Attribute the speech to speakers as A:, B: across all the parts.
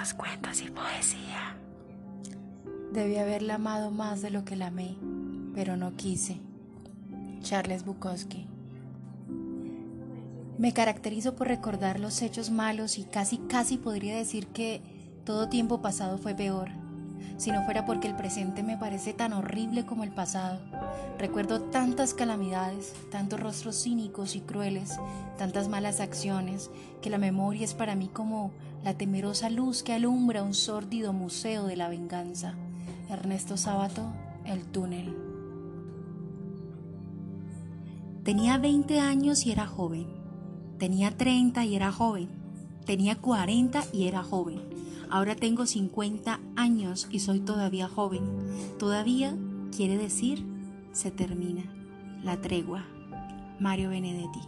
A: cuentos, cuentos y poesía.
B: Debí haberla amado más de lo que la amé, pero no quise. Charles Bukowski. Me caracterizo por recordar los hechos malos y casi casi podría decir que todo tiempo pasado fue peor, si no fuera porque el presente me parece tan horrible como el pasado. Recuerdo tantas calamidades, tantos rostros cínicos y crueles, tantas malas acciones, que la memoria es para mí como la temerosa luz que alumbra un sórdido museo de la venganza. Ernesto Sábato, El túnel. Tenía 20 años y era joven. Tenía 30 y era joven. Tenía 40 y era joven. Ahora tengo 50 años y soy todavía joven. Todavía quiere decir se termina. La tregua. Mario Benedetti.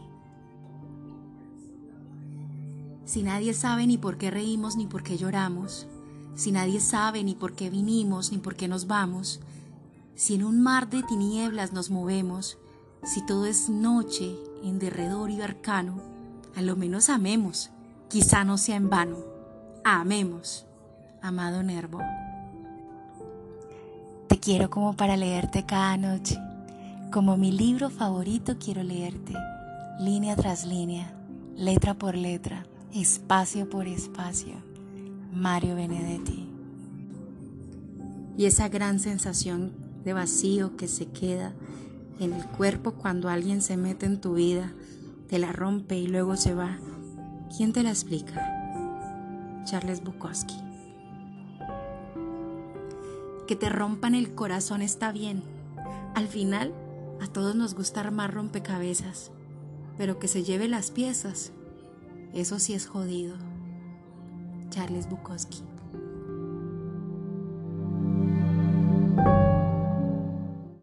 B: Si nadie sabe ni por qué reímos ni por qué lloramos, si nadie sabe ni por qué vinimos ni por qué nos vamos, si en un mar de tinieblas nos movemos, si todo es noche en derredor y arcano, a lo menos amemos, quizá no sea en vano. Amemos, amado Nervo. Te quiero como para leerte cada noche, como mi libro favorito quiero leerte, línea tras línea, letra por letra, espacio por espacio Mario Benedetti. Y esa gran sensación de vacío que se queda en el cuerpo cuando alguien se mete en tu vida, te la rompe y luego se va. ¿Quién te la explica? Charles Bukowski. Que te rompan el corazón está bien. Al final, a todos nos gusta armar rompecabezas, pero que se lleve las piezas, eso sí es jodido. Charles Bukowski.